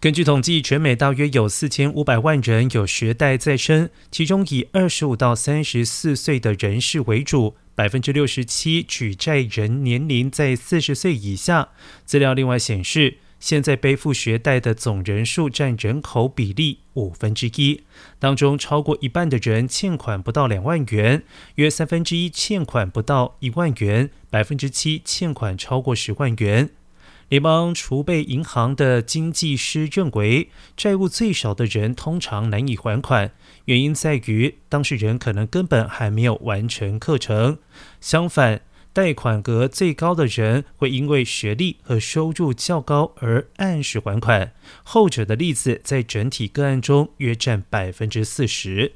根据统计，全美大约有四千五百万人有学贷在身，其中以二十五到三十四岁的人士为主，百分之六十七举债人年龄在四十岁以下。资料另外显示，现在背负学贷的总人数占人口比例五分之一，当中超过一半的人欠款不到两万元，约三分之一欠款不到一万元，百分之七欠款超过十万元。联邦储备银行的经济师认为，债务最少的人通常难以还款，原因在于当事人可能根本还没有完成课程。相反，贷款额最高的人会因为学历和收入较高而按时还款。后者的例子在整体个案中约占百分之四十。